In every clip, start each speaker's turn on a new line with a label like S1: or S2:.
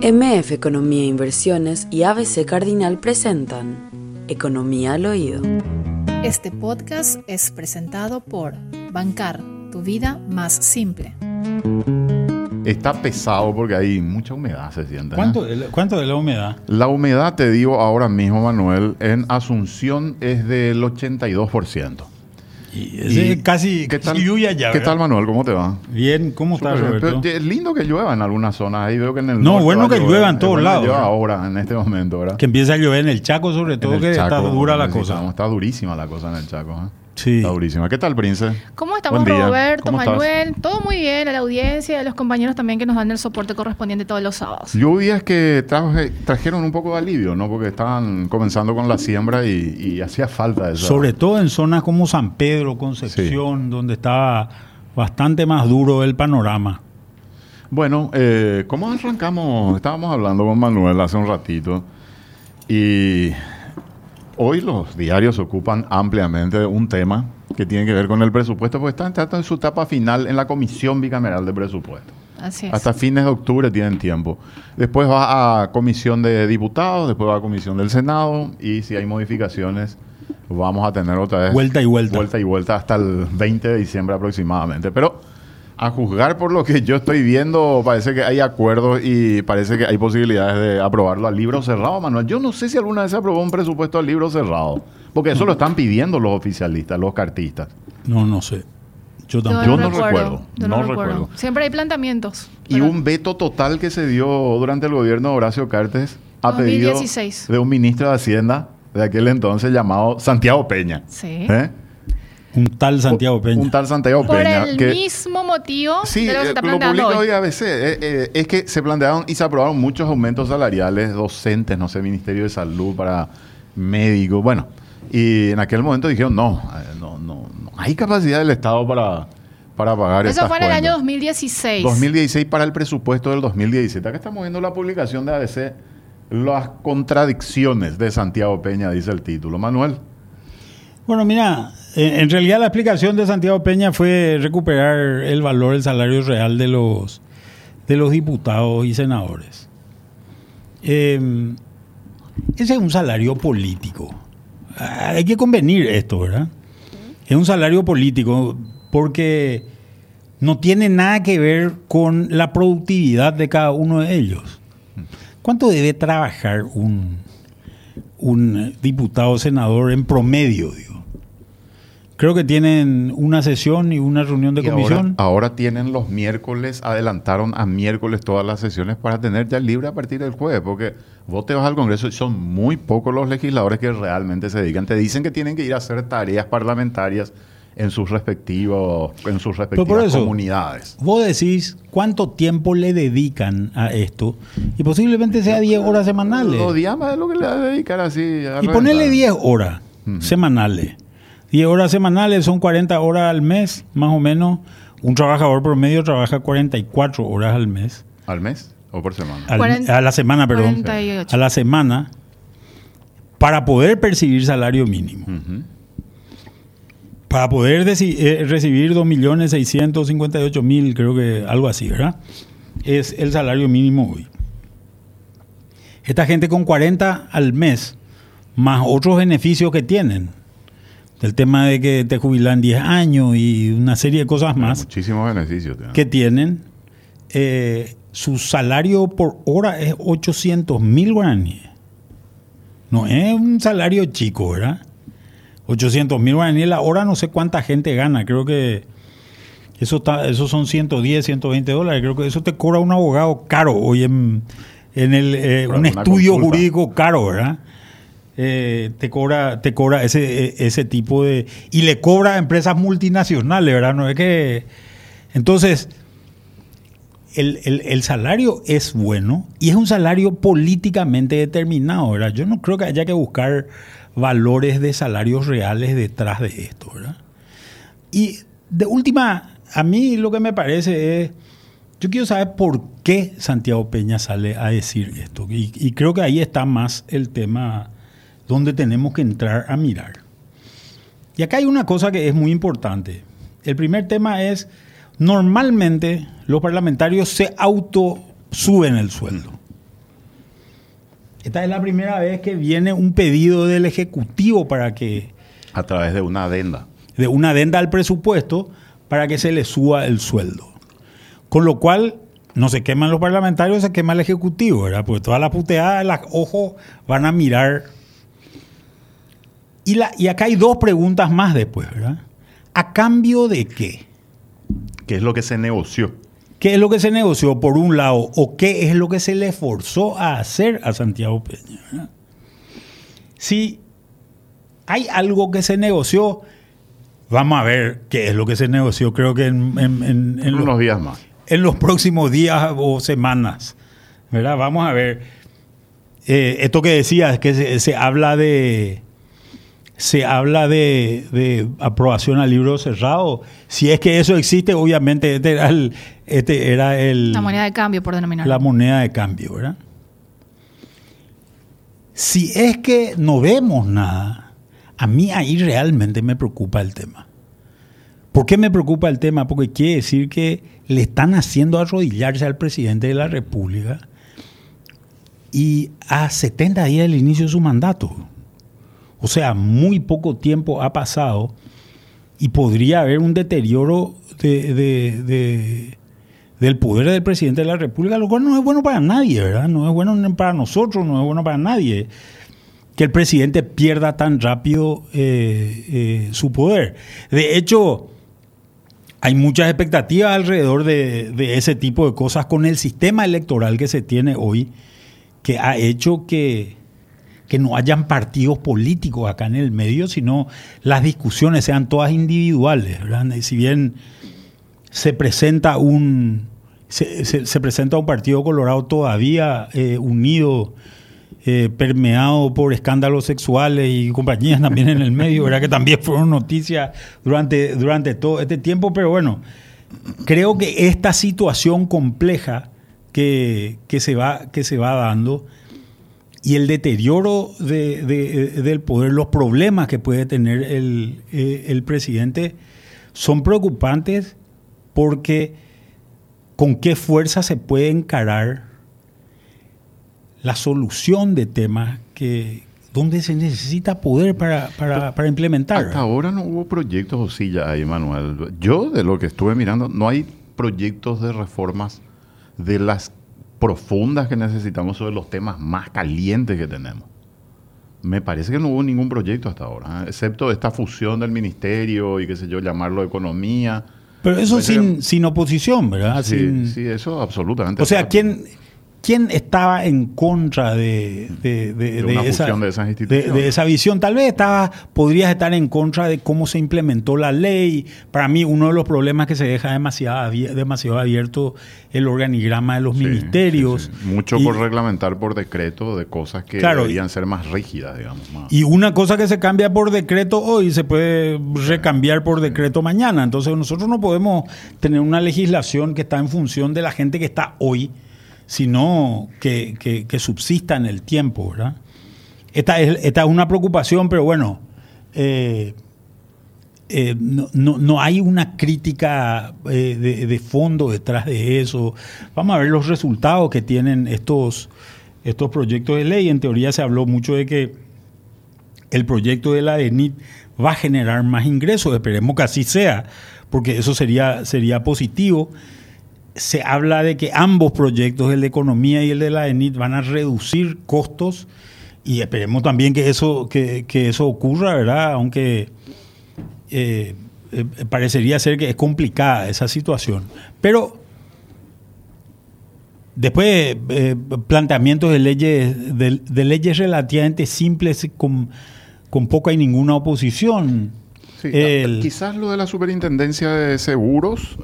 S1: MF Economía e Inversiones y ABC Cardinal presentan Economía al Oído.
S2: Este podcast es presentado por Bancar, tu vida más simple.
S3: Está pesado porque hay mucha humedad, se siente.
S4: ¿Cuánto, cuánto de la humedad?
S3: La humedad, te digo ahora mismo, Manuel, en Asunción es del 82%.
S4: Y ese
S3: Y-
S4: casi
S3: ¿Qué tal,
S4: lluvia ya,
S3: ¿Qué tal, Manuel? ¿Cómo te va?
S4: Bien, ¿cómo estás. Roberto?
S3: Pero es lindo que llueva en algunas zonas. Ahí veo que en el
S4: No, bueno que llueva en todos lados,
S3: llueva ahora, en este momento, ¿verdad?
S4: Que empieza a llover en el Chaco, sobre todo, que está dura la cosa.
S3: Está durísima la cosa en el Chaco. ¿eh?
S4: Sí.
S3: Está durísima. ¿Qué tal, Prince?
S2: ¿Cómo estamos,
S3: Buen día.
S2: Roberto,
S3: ¿Cómo estás?
S2: Manuel? Todo muy bien, a la audiencia y a los compañeros también que nos dan el soporte correspondiente todos los sábados.
S3: Lluvias que traje- trajeron un poco de alivio, ¿no? Porque estaban comenzando con la siembra y, y hacía falta eso.
S4: Sobre todo en zonas como San Pedro, Concepción, donde estaba bastante más duro el panorama.
S3: Bueno, eh, ¿cómo arrancamos? Estábamos hablando con Manuel hace un ratito y hoy los diarios ocupan ampliamente un tema que tiene que ver con el presupuesto, porque están, están en su etapa final en la Comisión Bicameral de Presupuesto.
S2: Así es.
S3: Hasta fines de octubre tienen tiempo. Después va a Comisión de Diputados, después va a Comisión del Senado y si hay modificaciones vamos a tener otra vez
S4: Vuelta y vuelta.
S3: vuelta y vuelta hasta el 20 de diciembre aproximadamente. Pero a juzgar por lo que yo estoy viendo, parece que hay acuerdos y parece que hay posibilidades de aprobarlo al libro cerrado, Manuel. Yo no sé si alguna vez se aprobó un presupuesto al libro cerrado, porque eso lo están pidiendo los oficialistas, los cartistas.
S4: No, no sé. Yo
S2: Yo
S4: tampoco.
S3: Yo no recuerdo,
S2: yo
S3: no recuerdo.
S2: Siempre hay planteamientos.
S3: Y
S2: pero-
S3: un veto total que se dio durante el gobierno de Horacio Cartes a pedido
S2: 2016.
S3: de un ministro de Hacienda de aquel entonces llamado Santiago Peña.
S2: Sí.
S3: ¿Eh?
S4: Tal Santiago Peña.
S3: Un tal Santiago
S2: Por
S3: Peña.
S2: el
S3: que-
S2: mismo motivo
S3: Sí,
S2: de lo que se
S3: eh,
S2: está
S3: lo
S2: planteando hoy.
S3: hoy ABC. eh, eh, es que se plantearon y se aprobaron muchos aumentos salariales, docentes, no sé, Ministerio de Salud para médicos. Bueno, y en aquel momento dijeron, no, no, no, no hay capacidad del Estado para, para pagar
S2: Eso
S3: estas
S2: fue en el año 2016.
S3: 2016 para el presupuesto del 2017. Acá estamos viendo la publicación de ABC, las contradicciones de Santiago Peña, dice el título. Manuel.
S4: Bueno, mira, en, realidad la explicación de Santiago Peña fue recuperar el valor del salario real de los, de los diputados y senadores. Eh, ese es un salario político. Ah, Hay que convenir esto, ¿verdad? Es un salario político porque no tiene nada que ver con la productividad de cada uno de ellos. ¿Cuánto debe trabajar un, un diputado o senador en promedio, digo? Creo que tienen una sesión y una reunión de
S3: Y
S4: comisión.
S3: ahora tienen los miércoles, adelantaron a miércoles todas las sesiones para tener ya libre a partir del jueves, porque vos te vas al Congreso y son muy pocos los legisladores que realmente se dedican. Te dicen que tienen que ir a hacer tareas parlamentarias en sus respectivos, en sus
S4: por
S3: respectivas
S4: eso-
S3: comunidades.
S4: Vos decís cuánto tiempo le dedican a esto y posiblemente sea 10 horas semanales.
S3: Días más de lo que le va a dedicar así. a
S4: Y ponerle 10 horas semanales. 10 horas semanales son 40 horas al mes, más o menos. Un trabajador promedio trabaja 44 horas al mes.
S3: ¿Al mes o por semana?
S4: Al- a la semana, perdón.
S2: 48.
S4: A la semana para poder percibir salario mínimo.
S3: Ujú.
S4: Para poder eh, recibir 2.658.000, creo que algo así, ¿verdad? Es el salario mínimo hoy. Esta gente con 40 al mes, más otros beneficios que tienen, el tema de que te jubilan 10 años y una serie de cosas más
S3: Muchísimos beneficios.
S4: que tienen, eh, su salario por hora es 800 mil guaraníes. No es un salario chico, ¿verdad? 800 mil guaraníes la hora, no sé cuánta gente gana. Creo que eso, está, eso son 110, 120 dólares. Creo que eso te cobra un abogado caro hoy en, en el, eh, un estudio
S3: consulta.
S4: jurídico caro, ¿verdad? Eh, te cobra, te cobra ese, eh, ese tipo de... Y le cobra a empresas multinacionales, ¿verdad? No es que... Entonces, el, el- salario es bueno y es un salario políticamente determinado, ¿verdad? Yo no creo que haya que buscar valores de salarios reales detrás de esto, ¿verdad? Y de última, a mí lo que me parece es, yo quiero saber por qué Santiago Peña sale a decir esto. Y creo que ahí está más el tema donde tenemos que entrar a mirar. Y acá hay una cosa que es muy importante. El primer tema es, normalmente los parlamentarios se auto suben el sueldo. esta es la primera vez que viene un pedido del Ejecutivo para que,
S3: A través de una adenda.
S4: de una adenda al presupuesto, para que se le suba el sueldo. Con lo cual, no se queman los parlamentarios, se quema el Ejecutivo, ¿verdad? Porque todas las puteadas, los ojos van a mirar. Y, la, y acá hay dos preguntas más después, ¿verdad? ¿A cambio de qué?
S3: ¿Qué es lo que se negoció?
S4: ¿Qué es lo que se negoció por un lado o qué es lo que se le forzó a hacer a Santiago Peña? ¿verdad? Si hay algo que se negoció, vamos a ver qué es lo que se negoció. Creo que en, en- en- en
S3: En
S4: los,
S3: unos días más.
S4: en los próximos días o semanas. ¿verdad? Vamos a ver. Eh, esto que decías, que se, se habla de. Se habla de, de aprobación al libro cerrado. Si es que eso existe, obviamente este era el, este era el,
S2: La moneda de cambio, por denominar.
S4: la moneda de cambio, ¿verdad? Si es que no vemos nada, a mí ahí realmente me preocupa el tema. ¿Por qué me preocupa el tema? Porque quiere decir que le están haciendo arrodillarse al presidente de la República y a 70 días del inicio de su mandato. O sea, muy poco tiempo ha pasado y podría haber un deterioro de, de- de- del poder del presidente de la República, lo cual no es bueno para nadie, ¿verdad? No es bueno para nosotros, no es bueno para nadie que el presidente pierda tan rápido eh, eh, su poder. De hecho, hay muchas expectativas alrededor de, de ese tipo de cosas con el sistema electoral que se tiene hoy, que ha hecho que, que no hayan partidos políticos acá en el medio, sino las discusiones sean todas individuales. Y Si bien se presenta un se presenta un partido colorado todavía eh, unido, eh, permeado por escándalos sexuales y compañías también en el medio, ¿verdad? que también fueron noticias durante, durante todo este tiempo, pero bueno, creo que esta situación compleja que, que se, va, que se va dando y el deterioro de- de- del poder, los problemas que puede tener el, eh, el presidente son preocupantes porque con qué fuerza se puede encarar la solución de temas que donde se necesita poder para, para, para implementar.
S3: Hasta ahora no hubo proyectos o sí ya hay, Manuel. Yo, de lo que estuve mirando, no hay proyectos de reformas de las profundas que necesitamos sobre los temas más calientes que tenemos. Me parece que no hubo ningún proyecto hasta ahora, ¿eh? excepto esta fusión del ministerio y qué sé yo, llamarlo economía.
S4: Pero eso sin,
S3: que-
S4: sin oposición, ¿verdad?
S3: Sí,
S4: Sin-
S3: sí, eso absolutamente.
S4: O sea, ¿quién, quién estaba en contra de, de- de-
S3: De
S4: de
S3: una
S4: esa,
S3: de esas instituciones?
S4: de esa visión? Tal vez estaba, podrías estar en contra de cómo se implementó la ley. Para mí, uno de los problemas es que se deja demasiado, abier- demasiado abierto el organigrama de los
S3: Sí,
S4: ministerios.
S3: sí, sí. Mucho
S4: Y-
S3: por reglamentar por decreto de cosas que
S4: Claro.
S3: deberían ser más rígidas, digamos. más-
S4: Y una cosa que se cambia por decreto hoy se puede recambiar por decreto mañana. Entonces nosotros no podemos tener una legislación que está en función de la gente que está hoy, sino que, que- subsista en el tiempo, ¿verdad? Esta es, esta es una preocupación, pero bueno, eh, eh, no, no- no hay una crítica eh, de, de fondo detrás de eso. Vamos a ver los resultados que tienen estos, estos proyectos de ley. En teoría se habló mucho de que el proyecto de la ENIT va a generar más ingresos. Esperemos que así sea, porque eso sería, sería positivo. Se habla de que ambos proyectos, el de economía y el de la ENIT, van a reducir costos y esperemos también que eso, que, que eso ocurra, ¿verdad? Aunque eh, eh, parecería ser que es complicada esa situación. Pero después eh, planteamientos de leyes, de, de leyes relativamente simples con, con poca y ninguna oposición.
S3: Sí,
S4: El-
S3: Quizás lo de la superintendencia de seguros.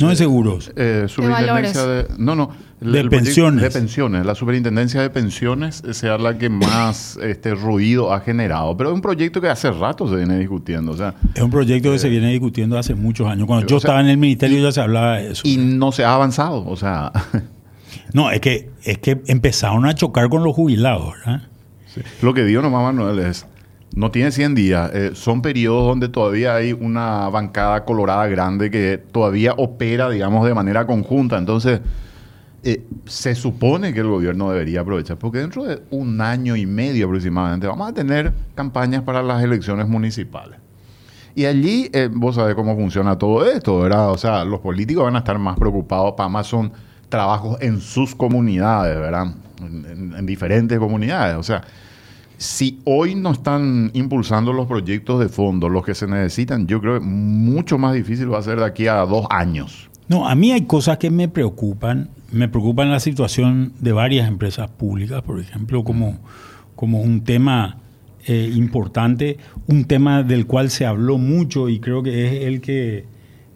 S4: No de seguros.
S3: eh, superintendencia de, no, no.
S4: De
S3: el
S4: pensiones.
S3: De pensiones. La superintendencia de pensiones eh, sea la que más este, ruido ha generado. Pero es un proyecto que hace rato se viene discutiendo. O sea,
S4: Es un proyecto que se viene discutiendo hace muchos años. Cuando yo
S3: sea,
S4: estaba en el ministerio ya se hablaba de eso.
S3: y no se ha avanzado. O sea,
S4: No, es que, es que empezaron a chocar con los jubilados, ¿verdad?
S3: lo que digo nomás, Manuel, es. No tiene 100 días. eh, son periodos donde todavía hay una bancada colorada grande que todavía opera, digamos, de manera conjunta. Entonces, eh, se supone que el gobierno debería aprovechar, porque dentro de un año y medio aproximadamente vamos a tener campañas para las elecciones municipales. Y allí eh, vos sabés cómo funciona todo esto, ¿verdad? O sea, los políticos van a estar más preocupados, para más son trabajos en sus comunidades, ¿verdad? En, en diferentes comunidades. O sea, si hoy no están impulsando los proyectos de fondo, los que se necesitan, yo creo que mucho más difícil va a ser de aquí a dos años.
S4: No, a mí hay cosas que me preocupan. Me preocupan la situación de varias empresas públicas, por ejemplo, como, como un tema eh, importante, un tema del cual se habló mucho y creo que es el que,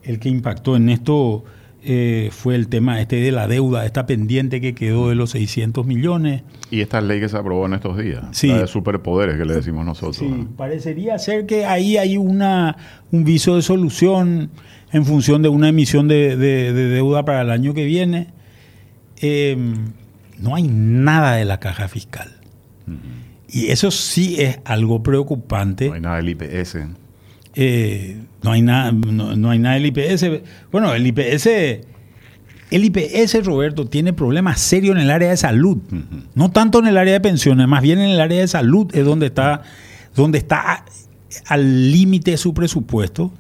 S4: el que impactó en esto. Eh, fue el tema este de la deuda, esta pendiente que quedó de los 600 millones.
S3: Y esta ley que se aprobó en estos días,
S4: Sí.
S3: la de superpoderes que le decimos nosotros.
S4: Sí, parecería ser que ahí hay una, un viso de solución en función de una emisión de, de- de deuda para el año que viene. Eh, no hay nada de la caja fiscal. Y eso sí es algo preocupante.
S3: No hay nada del IPS.
S4: Eh, no hay nada, no, no hay nada del IPS. Bueno, el IPS, el IPS, Roberto, tiene problemas serios en el área de salud. No tanto en el área de pensiones, más bien en el área de salud es donde está, donde está al límite de su presupuesto.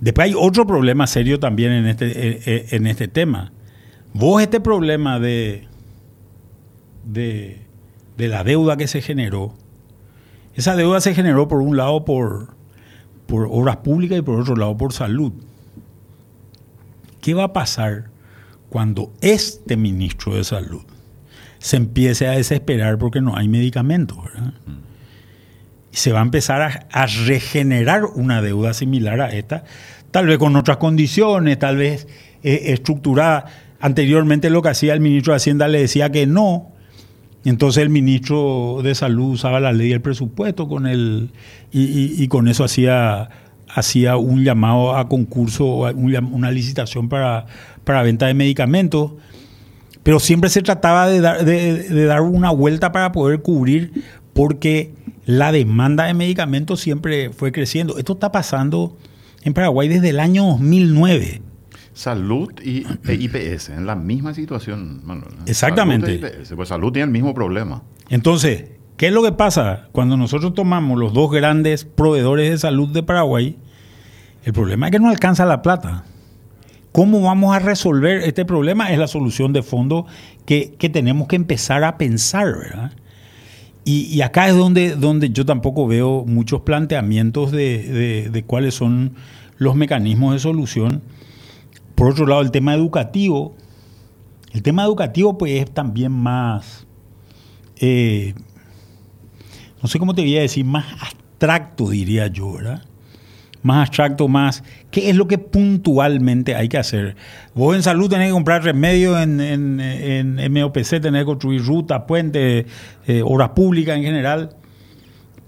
S4: Después hay otro problema serio también en este, eh, eh, en este tema. Vos este problema de, de, de la deuda que se generó, esa deuda se generó por un lado por, por obras públicas y por otro lado por salud. ¿Qué va a pasar cuando este ministro de salud se empiece a desesperar porque no hay medicamentos? se va a empezar a, a regenerar una deuda similar a esta, tal vez con otras condiciones, tal vez eh, estructurada. Anteriormente lo que hacía el ministro de Hacienda le decía que no, entonces el ministro de Salud usaba la ley del presupuesto con el, y, con eso hacía, hacía un llamado a concurso, una licitación para, para venta de medicamentos. Pero siempre se trataba de dar, de dar una vuelta para poder cubrir, porque la demanda de medicamentos siempre fue creciendo. Esto está pasando en Paraguay desde el año 2009.
S3: Salud y e IPS, en la misma situación, Manuel.
S4: Exactamente.
S3: Salud e IPS, Pues salud tiene el mismo problema.
S4: Entonces, ¿qué es lo que pasa cuando nosotros tomamos los dos grandes proveedores de salud de Paraguay? El problema es que no alcanza la plata. ¿Cómo vamos a resolver este problema? Es la solución de fondo que, que tenemos que empezar a pensar, ¿verdad? Y, y acá es donde, donde yo tampoco veo muchos planteamientos de, de- de cuáles son los mecanismos de solución. Por otro lado, el tema educativo. El tema educativo pues es también más, eh, no sé cómo te voy a decir, más abstracto diría yo, ¿verdad? Más abstracto, más, ¿qué es lo que puntualmente hay que hacer? Vos en salud tenés que comprar remedios, en, en, en MOPC tenés que construir rutas, puentes, eh, obras públicas en general,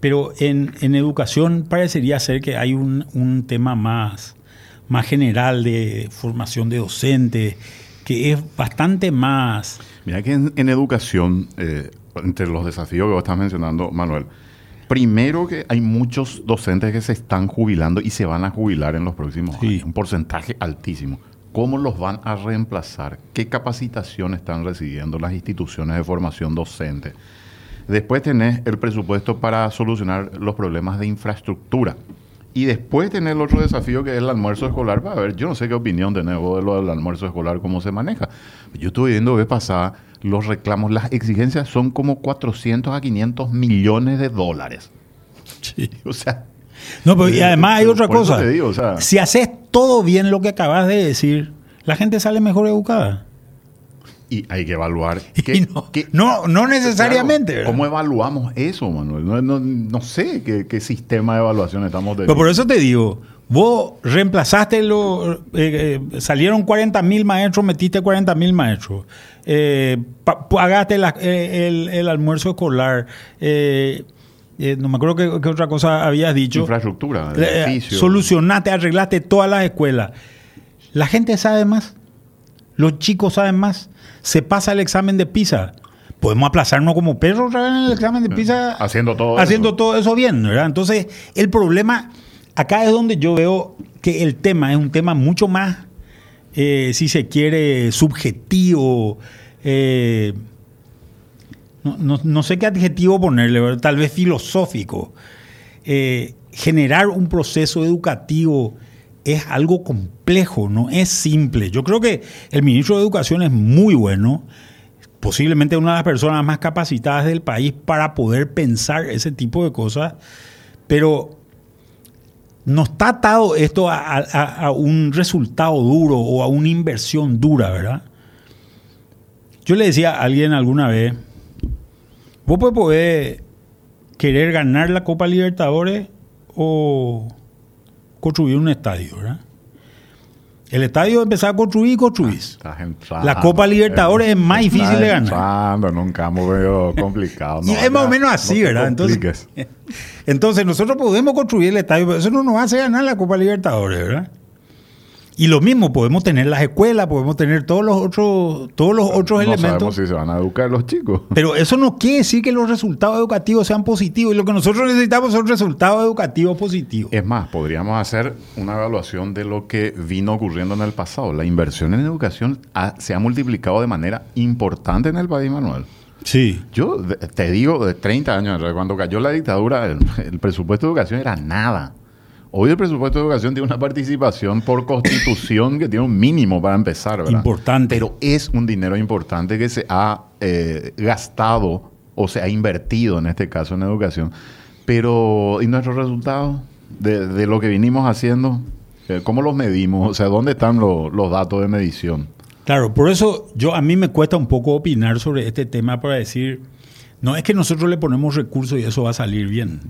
S4: pero en, en educación parecería ser que hay un, un tema más, más general de formación de docentes, que es bastante más...
S3: Mira que en, en educación, eh, entre los desafíos que vos estás mencionando, Manuel, primero que hay muchos docentes que se están jubilando y se van a jubilar en los próximos
S4: Sí.
S3: años, un porcentaje altísimo. ¿Cómo los van a reemplazar? ¿Qué capacitación están recibiendo las instituciones de formación docente? Después tenés el presupuesto para solucionar los problemas de infraestructura. Y después tenés el otro desafío que es el almuerzo escolar. A ver, yo no sé qué opinión tenés vos de lo del almuerzo escolar, cómo se maneja. Yo estuve viendo vez pasada los reclamos, las exigencias son como 400 a 500 millones de dólares. O sea,
S4: No, pero y además hay otra cosa.
S3: te digo, o sea-
S4: si haces todo bien lo que acabas de decir, la gente sale mejor educada.
S3: Y hay que evaluar.
S4: Y
S3: qué-
S4: no, no, no necesariamente.
S3: ¿Cómo evaluamos eso, Manuel? No, no- no sé qué, qué sistema de evaluación estamos
S4: Pero
S3: teniendo.
S4: por eso te digo, vos reemplazaste, lo, eh, eh, salieron 40 mil maestros, metiste 40 mil maestros, eh, pa- pagaste la- eh, el, el almuerzo escolar, eh, eh, no me acuerdo qué, qué otra cosa habías dicho.
S3: Infraestructura,
S4: Eh,
S3: edificios.
S4: solucionaste, arreglaste todas las escuelas. La gente sabe más, los chicos saben más, se pasa el examen de PISA. Podemos aplazarnos como perros otra vez en el examen de PISA.
S3: Haciendo todo
S4: Haciendo
S3: eso.
S4: todo eso bien, ¿verdad? Entonces, el problema, acá es donde yo veo que el tema es un tema mucho más eh, si se quiere, subjetivo. eh, no, no- no sé qué adjetivo ponerle, ¿verdad? tal vez filosófico. Eh, generar un proceso educativo es algo complejo, no es simple. Yo creo que el ministro de Educación es muy bueno, posiblemente una de las personas más capacitadas del país para poder pensar ese tipo de cosas, pero no está atado esto a, un resultado duro o a una inversión dura, ¿verdad? Yo le decía a alguien alguna vez, vos puedes poder querer ganar la Copa Libertadores o construir un estadio, ¿verdad? El estadio empezar a construir y construís.
S3: Entrando.
S4: La Copa Libertadores es más difícil de ganar.
S3: entrando en un campo medio complicado.
S4: Y es más o menos así,
S3: no
S4: ¿verdad? Entonces, entonces nosotros podemos construir el estadio, pero eso no nos hace ganar la Copa Libertadores, ¿verdad? Y lo mismo, podemos tener las escuelas, podemos tener todos los otros, todos los otros
S3: no
S4: elementos.
S3: sabemos si se van a educar los chicos.
S4: Pero eso no quiere decir que los resultados educativos sean positivos. Y lo que nosotros necesitamos son resultados educativos positivos.
S3: Es más, podríamos hacer una evaluación de lo que vino ocurriendo en el pasado. La inversión en educación ha- se ha multiplicado de manera importante en el país, Manuel.
S4: Sí.
S3: Yo te digo, de 30 años, cuando cayó la dictadura, el, el presupuesto de educación era nada. Hoy el presupuesto de educación tiene una participación por constitución que tiene un mínimo para empezar, ¿verdad?
S4: Importante.
S3: Pero es un dinero importante que se ha eh, gastado o se ha invertido, en este caso, en educación. Pero, ¿y nuestros resultados de, de lo que vinimos haciendo? Eh, ¿Cómo los medimos? O sea, ¿dónde están lo- los datos de medición?
S4: Claro, por eso yo a mí me cuesta un poco opinar sobre este tema para decir, no es que nosotros le ponemos recursos y eso va a salir bien.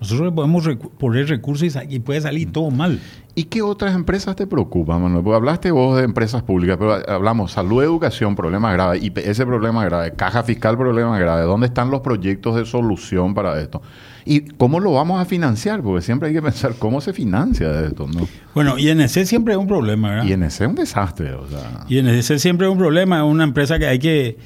S4: Nosotros le podemos recu- poner recursos y, puede salir todo mal.
S3: ¿Y qué otras empresas te preocupan, Manuel? Porque hablaste vos de empresas públicas, pero hablamos salud, educación, problema grave, IPS, problema grave, caja fiscal, problema grave. ¿Dónde están los proyectos de solución para esto? ¿Y cómo lo vamos a financiar? Porque siempre hay que pensar cómo se financia esto, ¿no?
S4: Bueno, INC siempre es un problema, ¿verdad?
S3: Ese es un desastre, o sea...
S4: INC siempre es un problema, es una empresa que hay que,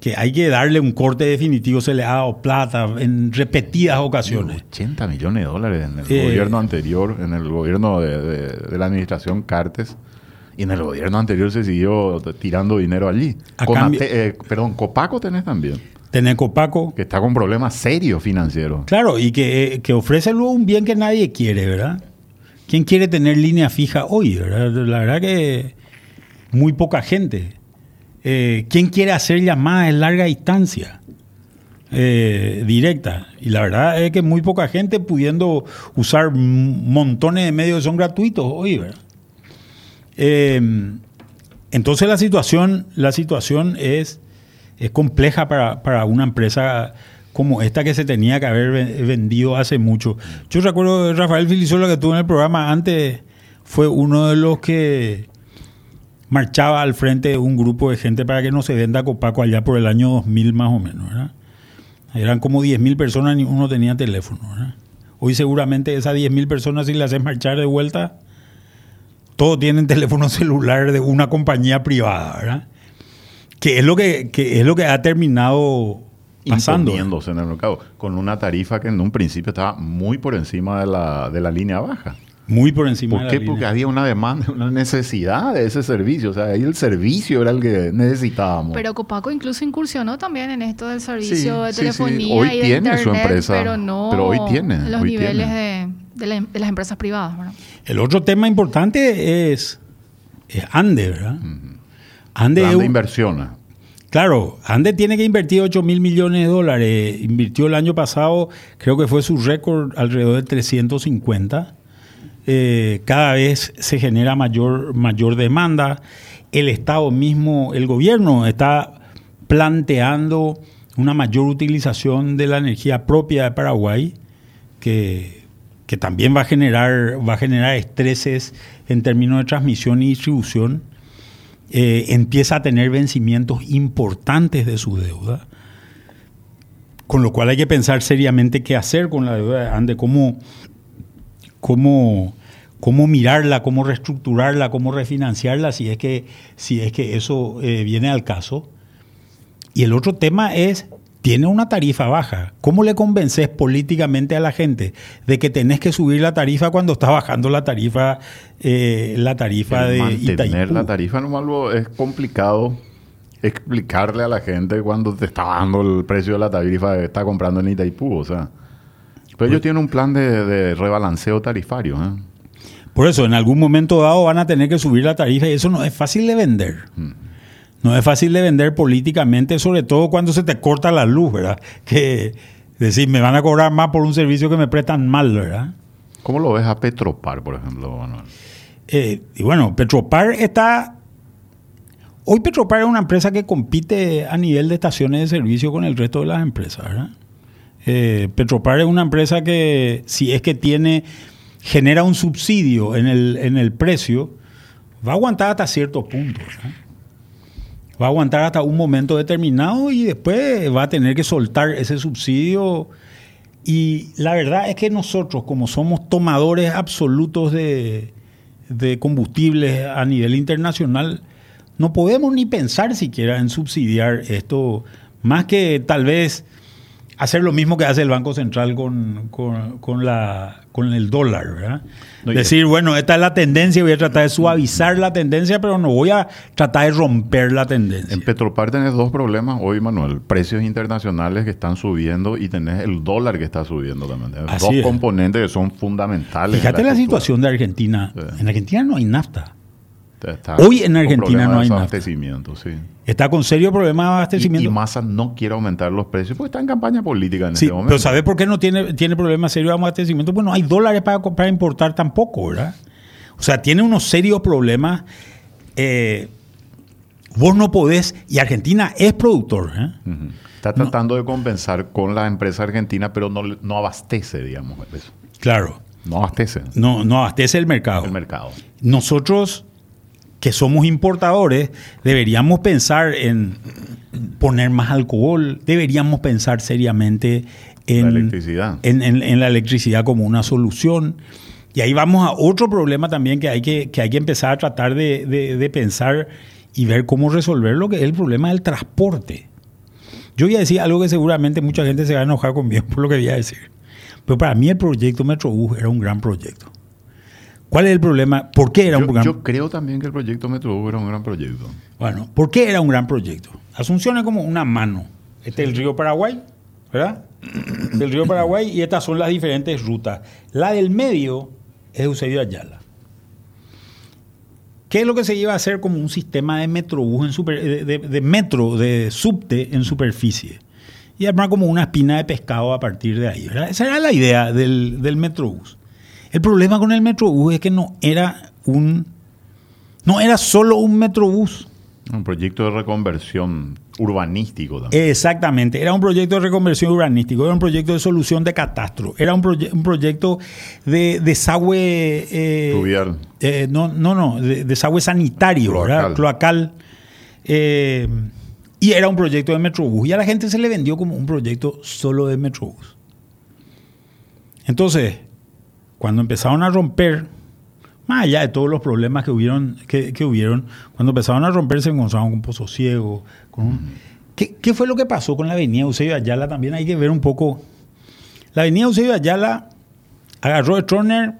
S4: que hay que darle un corte definitivo, se le ha dado plata en repetidas ocasiones.
S3: 80 millones de dólares en el
S4: Eh.
S3: gobierno anterior, en el gobierno de, de- de la administración Cartes. Y en el gobierno anterior se siguió tirando dinero allí. Conate-
S4: cambio-
S3: eh, perdón, Copaco tenés también,
S4: Tener Copaco,
S3: que está con problemas serios financieros.
S4: claro, y que, eh, que ofrece luego un bien que nadie quiere, ¿verdad? ¿Quién quiere tener línea fija hoy, verdad? La verdad que muy poca gente. Eh, ¿Quién quiere hacer llamadas de larga distancia? Eh, directa. Y la verdad es que muy poca gente pudiendo usar montones de medios que son gratuitos hoy, ¿verdad? Eh, entonces la situación, la situación es, es compleja para, para una empresa como esta que se tenía que haber ve- vendido hace mucho. Yo recuerdo Rafael Filisola que estuvo en el programa antes, fue uno de los que marchaba al frente de un grupo de gente para que no se venda Copaco allá por el año 2000 más o menos. ¿verdad? Eran como 10.000 personas, ni uno tenía teléfono. ¿verdad? Hoy seguramente esas 10.000 personas si las haces marchar de vuelta, todos tienen teléfono celular de una compañía privada, ¿verdad? Que es lo que, que es lo que ha terminado pasando.
S3: en el mercado, con una tarifa que en un principio estaba muy por encima de la, de la línea baja.
S4: Muy por encima
S3: ¿Por
S4: de la
S3: qué?
S4: línea.
S3: Porque había una demanda, una necesidad de ese servicio. O sea, ahí el servicio era el que necesitábamos.
S5: Pero Copaco incluso incursionó también en esto del
S3: Sí,
S5: servicio de
S3: sí, sí.
S5: telefonía
S3: Hoy
S5: y de
S3: tiene su
S5: internet,
S3: empresa,
S5: pero no
S3: pero hoy tiene,
S5: en los
S3: hoy
S5: niveles
S3: tiene.
S5: de, de la- de las empresas privadas. ¿verdad?
S4: El otro tema importante es, es Ande, ¿verdad? Ande,
S3: Plan
S4: es
S3: de
S4: un-
S3: inversión.
S4: Claro, Ande tiene que invertir 8 mil millones de dólares. Invirtió el año pasado, creo que fue su récord, alrededor de 350. Eh, cada vez se genera mayor, mayor demanda. El Estado mismo, el gobierno está planteando una mayor utilización de la energía propia de Paraguay, que, que también va a, generar, va a generar estreses en términos de transmisión y distribución eh, empieza a tener vencimientos importantes de su deuda, con lo cual hay que pensar seriamente qué hacer con la deuda de Ande, cómo, cómo, cómo mirarla, cómo reestructurarla, cómo refinanciarla, si es que, si es que eso eh, viene al caso. Y el otro tema es, tiene una tarifa baja. ¿Cómo le convences políticamente a la gente de que tenés que subir la tarifa cuando está bajando la tarifa, eh, la tarifa
S3: El
S4: de
S3: mantener
S4: Itaipú?
S3: la tarifa lo- es complicado explicarle a la gente cuando te está dando el precio de la tarifa que está comprando en Itaipú, o sea. Pero ellos tienen un plan de, de rebalanceo tarifario, ¿eh?
S4: Por eso, en algún momento dado van a tener que subir la tarifa y eso no es fácil de vender. No es fácil de vender políticamente, sobre todo cuando se te corta la luz, ¿verdad? Que decir, me van a cobrar más por un servicio que me prestan mal, ¿verdad?
S3: ¿Cómo lo ves a Petropar, por ejemplo, Manuel?
S4: Eh, y bueno, Petropar está... Hoy Petropar es una empresa que compite a nivel de estaciones de servicio con el resto de las empresas, ¿verdad? Eh, Petropar es una empresa que si es que tiene, genera un subsidio en el, en el precio, va a aguantar hasta ciertos puntos. ¿verdad? Va a aguantar hasta un momento determinado y después va a tener que soltar ese subsidio. Y la verdad es que nosotros, como somos tomadores absolutos de, de combustibles a nivel internacional, no podemos ni pensar siquiera en subsidiar esto, más que tal vez hacer lo mismo que hace el Banco Central con, con- con la, con el dólar, ¿verdad?
S3: No,
S4: Decir, bueno, esta es la tendencia, voy a tratar de suavizar la tendencia, pero no voy a tratar de romper la tendencia.
S3: En Petropar tenés dos problemas hoy, Manuel. Precios internacionales que están subiendo y tenés el dólar que está subiendo también.
S4: Así
S3: dos
S4: es.
S3: componentes que son fundamentales. en
S4: Fíjate la situación de Argentina.
S3: Sí.
S4: En Argentina no hay nafta.
S3: Está
S4: Hoy en Argentina no hay nafta.
S3: sí.
S4: Está con serio problema de
S3: Y,
S4: abastecimiento.
S3: y Massa no quiere aumentar los precios porque está en campaña política en
S4: Sí,
S3: este momento.
S4: pero ¿sabes por qué no tiene, tiene problemas serios de abastecimiento? Pues no hay dólares para, para importar tampoco, ¿verdad? O sea, tiene unos serios problemas. Eh, vos no podés, y Argentina es productor, ¿eh?
S3: Está tratando de compensar con la empresa argentina, pero no, no abastece, digamos, eso.
S4: Claro,
S3: No abastece
S4: no, no abastece el mercado.
S3: el mercado.
S4: Nosotros, que somos importadores, deberíamos pensar en poner más alcohol, deberíamos pensar seriamente en
S3: La electricidad.
S4: en, en- en la electricidad como una solución. Y ahí vamos a otro problema también que hay que, que, hay que empezar a tratar de, de- de pensar y ver cómo resolverlo, que es el problema del transporte. Yo voy a decir algo que seguramente mucha gente se va a enojar conmigo por lo que voy a decir. Pero para mí el proyecto Metrobús era un gran proyecto. ¿Cuál es el problema? ¿Por qué era un gran
S3: yo creo también que el proyecto Metrobús era un gran proyecto.
S4: Bueno, ¿por qué era un gran proyecto? Asunción es como una mano. Este es el río Paraguay, ¿verdad? Del río Paraguay y estas son las diferentes rutas. La del medio es Eusebio Ayala. ¿Qué es lo que se iba a hacer como un sistema de metrobús en super- de, de- de metro, de subte en superficie? Y armar como una espina de pescado a partir de ahí. ¿verdad? Esa era la idea del, del metrobús. El problema con el metrobús es que no era un no era solo un metrobús.
S3: Un proyecto de reconversión urbanístico también.
S4: Exactamente, era un proyecto de reconversión urbanístico, era un proyecto de solución de catastro, era un, proye- un proyecto de desagüe... eh,
S3: Fluvial.
S4: eh, no, no, no, de desagüe sanitario.
S3: Cloacal.
S4: eh, y era un proyecto de Metrobús. Y a la gente se le vendió como un proyecto solo de Metrobús. Entonces, cuando empezaron a romper, más allá de todos los problemas que hubieron, que, que hubieron cuando empezaron a romper se encontraron con Pozo Ciego. Con un- ¿Qué, qué fue lo que pasó con la avenida Eusebio Ayala? También hay que ver un poco. La avenida Eusebio Ayala agarró a Stroner,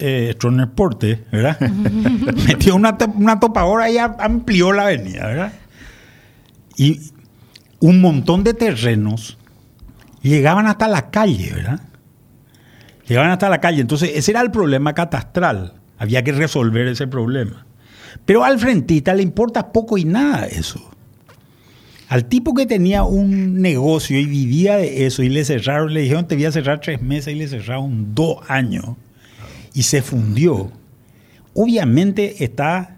S4: eh, Stroner Porte, ¿verdad? Metió una, una topadora y amplió la avenida, ¿verdad? Y un montón de terrenos llegaban hasta la calle, ¿verdad? Llegaban hasta la calle. Entonces, ese era el problema catastral. Había que resolver ese problema. Pero al frentista le importa poco y nada eso. Al tipo que tenía un negocio y vivía de eso y le cerraron, le dijeron te voy a cerrar tres meses y le cerraron dos años y se fundió. Obviamente está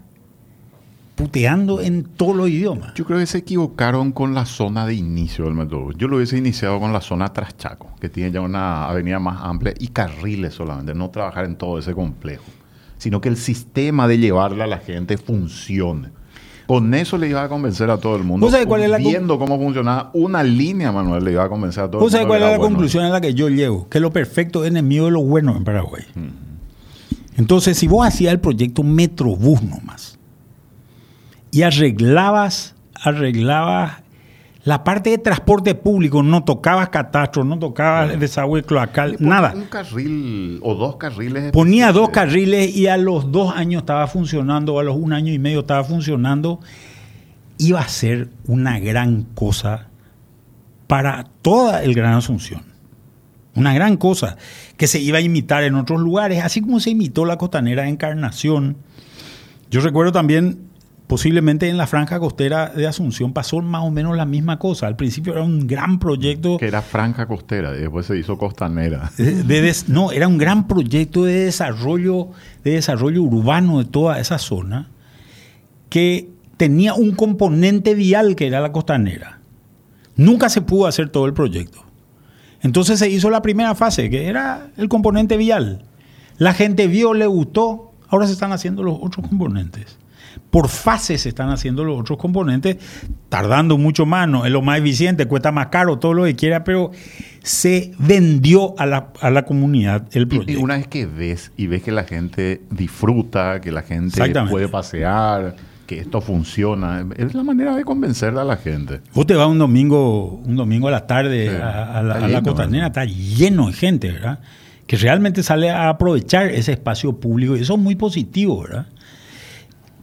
S4: puteando en todos los idiomas.
S3: Yo creo que se equivocaron con la zona de inicio del Metrobús. Yo lo hubiese iniciado con la zona tras Chaco, que tiene ya una avenida más amplia y carriles solamente, no trabajar en todo ese complejo, sino que el sistema de llevarla a la gente funcione. Con eso le iba a convencer a todo el mundo.
S4: ¿Vos sabés cuál es la
S3: Viendo cómo funcionaba una línea, Manuel, le iba a convencer a todo
S4: ¿Vos
S3: el mundo.
S4: cuál
S3: que
S4: es la
S3: bueno.
S4: conclusión a la que yo llego? Que lo perfecto es enemigo de lo bueno en Paraguay. Entonces, si vos hacías el proyecto Metrobús nomás y arreglabas, arreglabas La parte de transporte público no tocaba catastro, no tocaba desagüe cloacal, nada.
S3: Un carril o dos carriles.
S4: Ponía dos carriles y a los dos años estaba funcionando, o a los un año y medio estaba funcionando. Iba a ser una gran cosa para toda el Gran Asunción. Una gran cosa que se iba a imitar en otros lugares, así como se imitó la costanera de Encarnación. Yo recuerdo también, posiblemente en la franja costera de Asunción pasó más o menos la misma cosa. Al principio era un gran proyecto.
S3: Que era franja costera y después se hizo costanera.
S4: de- de des- no, era un gran proyecto de desarrollo, de desarrollo urbano de toda esa zona que tenía un componente vial que era la costanera. Nunca se pudo hacer todo el proyecto. Entonces se hizo la primera fase, que era el componente vial. La gente vio, le gustó, ahora se están haciendo los otros componentes. Por fases se están haciendo los otros componentes, tardando mucho más, no es lo más eficiente, cuesta más caro, todo lo que quiera, pero se vendió a la, a la comunidad el proyecto.
S3: Y una vez que ves y ves que la gente disfruta, que la gente puede pasear, que esto funciona, es la manera de convencer a la gente.
S4: Vos te vas un domingo, un domingo a la tarde
S3: Sí,
S4: a, a la,
S3: está lleno
S4: de gente, ¿verdad? Que realmente sale a aprovechar ese espacio público y eso es muy positivo, ¿verdad?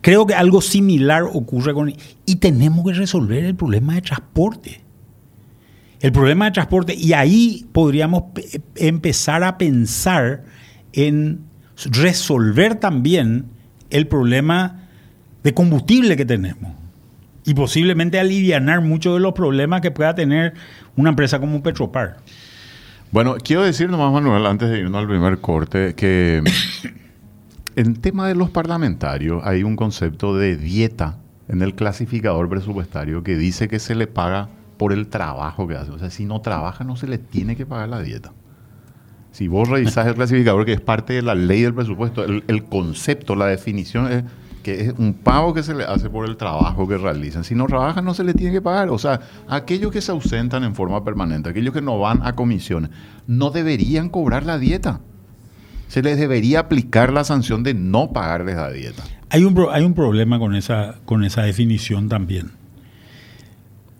S4: Creo que algo similar ocurre con... Y tenemos que resolver el problema de transporte. El problema de transporte, y ahí podríamos pe- empezar a pensar en resolver también el problema de combustible que tenemos. Y posiblemente alivianar muchos de los problemas que pueda tener una empresa como Petropar.
S3: Bueno, quiero decir nomás, Manuel, antes de irnos al primer corte, que en tema de los parlamentarios hay un concepto de dieta en el clasificador presupuestario que dice que se le paga por el trabajo que hace. O sea, si no trabaja no se le tiene que pagar la dieta. Si vos revisás el clasificador, que es parte de la ley del presupuesto, el, concepto, la definición es que es un pago que se le hace por el trabajo que realizan. Si no trabajan, no se le tiene que pagar. O sea, aquellos que se ausentan en forma permanente, aquellos que no van a comisiones, no deberían cobrar la dieta. Se les debería aplicar la sanción de no pagarles la dieta.
S4: Hay un, hay un problema con esa, con esa definición también.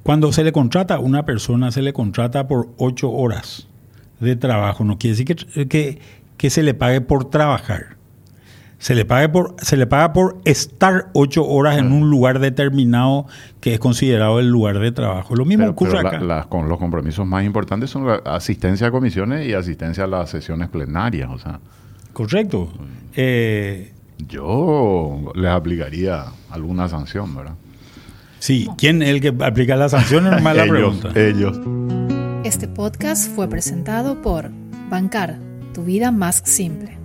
S4: Cuando se le contrata a una persona, se le contrata por ocho horas de trabajo. No quiere decir que, que, que se le pague por trabajar. Se le, pague por, se le paga por estar ocho horas en un lugar determinado que es considerado el lugar de trabajo. Lo mismo
S3: Pero,
S4: ocurre
S3: pero la-
S4: acá.
S3: con los compromisos más importantes son la asistencia a comisiones y asistencia a las sesiones plenarias. O sea,
S4: Correcto. Eh,
S3: yo les aplicaría alguna sanción, ¿verdad?
S4: sí, ¿quién es el que aplica las sanciones? Nomás la
S3: ellos,
S4: pregunta.
S3: ellos.
S2: Este podcast fue presentado por Bancar, tu vida más simple.